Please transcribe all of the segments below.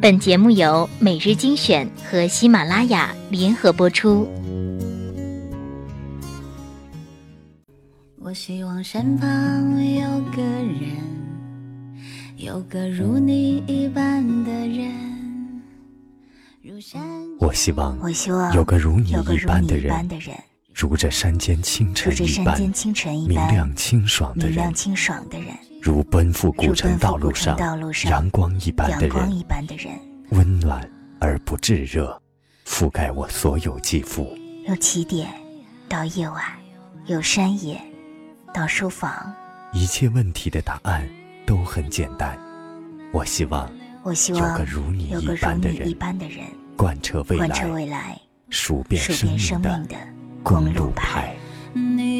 本节目由每日精选和喜马拉雅联合播出。我希望身旁有个人，有个如你一般的人。如山我希望我希望有个如你一般的人，的人，如这山间清晨一般山间清晨一明般亮清爽，明亮清爽的人，如奔赴古城道路上阳光一般的人温暖而不炙热，覆盖我所有肌肤。由起点到夜晚，由山野到书房。一切问题的答案都很简单。我希望我希有望个如你有个如一般的你一人，般的人，贯彻未来，数遍生命的公公路牌。。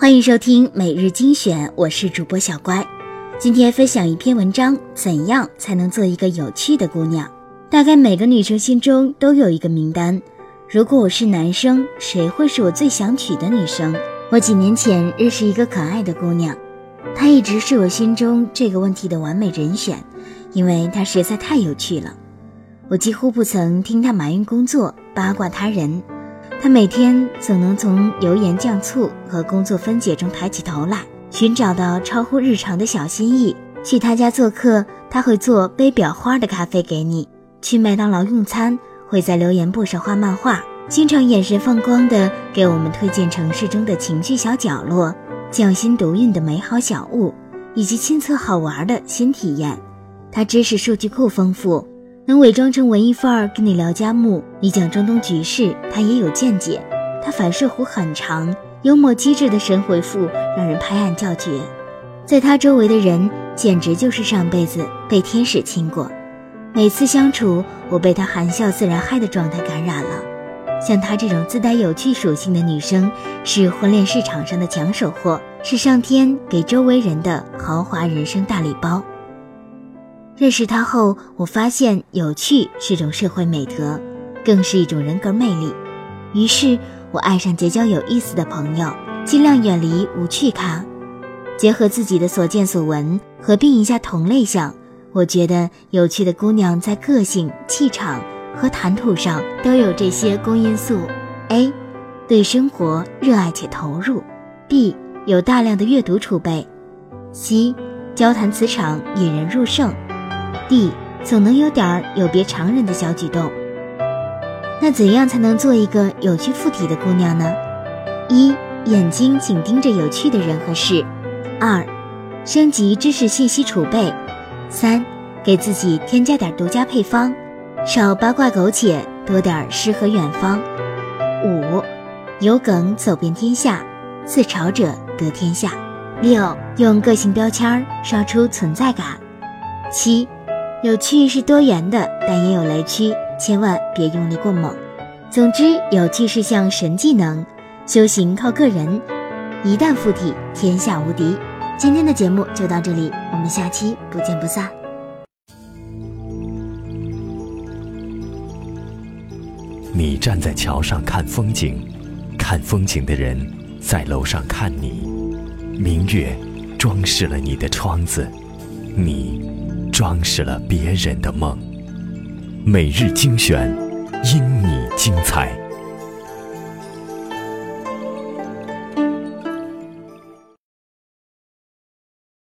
欢迎收听每日精选，我是主播小乖。今天分享一篇文章：怎样才能做一个有趣的姑娘？大概每个女生心中都有一个名单。如果我是男生，谁会是我最想娶的女生？我几年前认识一个可爱的姑娘，她一直是我心中这个问题的完美人选，因为她实在太有趣了。我几乎不曾听她埋怨工作、八卦他人。他每天总能从油盐酱醋和工作分解中抬起头来，寻找到超乎日常的小心意。去他家做客，他会做杯裱花的咖啡给你；去麦当劳用餐，会在留言簿上画漫画，经常眼神放光的给我们推荐城市中的情趣小角落、匠心独运的美好小物，以及亲测好玩的新体验。他知识数据库丰富。能伪装成文艺范儿跟你聊家务，你讲中东局势，他也有见解。他反射弧很长，幽默机智的神回复让人拍案叫绝。在他周围的人简直就是上辈子被天使亲过。每次相处，我被他含笑自然嗨的状态感染了。像她这种自带有趣属性的女生，是婚恋市场上的抢手货，是上天给周围人的豪华人生大礼包。认识他后，我发现有趣是种社会美德，更是一种人格魅力。于是，我爱上结交有意思的朋友，尽量远离无趣咖。结合自己的所见所闻，合并一下同类项，我觉得有趣的姑娘在个性、气场和谈吐上都有这些公因素：A. 对生活热爱且投入；B. 有大量的阅读储备；C. 交谈磁场引人入胜。D 总能有点儿有别常人的小举动。那怎样才能做一个有趣附体的姑娘呢？一、眼睛紧盯着有趣的人和事；二、升级知识信息储备；三、给自己添加点独家配方，少八卦苟且，多点诗和远方；五、有梗走遍天下，自嘲者得天下；六、用个性标签刷出存在感；七。有趣是多元的，但也有雷区，千万别用力过猛。总之，有趣是项神技能，修行靠个人，一旦附体，天下无敌。今天的节目就到这里，我们下期不见不散。你站在桥上看风景，看风景的人在楼上看你。明月装饰了你的窗子，你装饰了别人的梦。每日精选，因你精彩。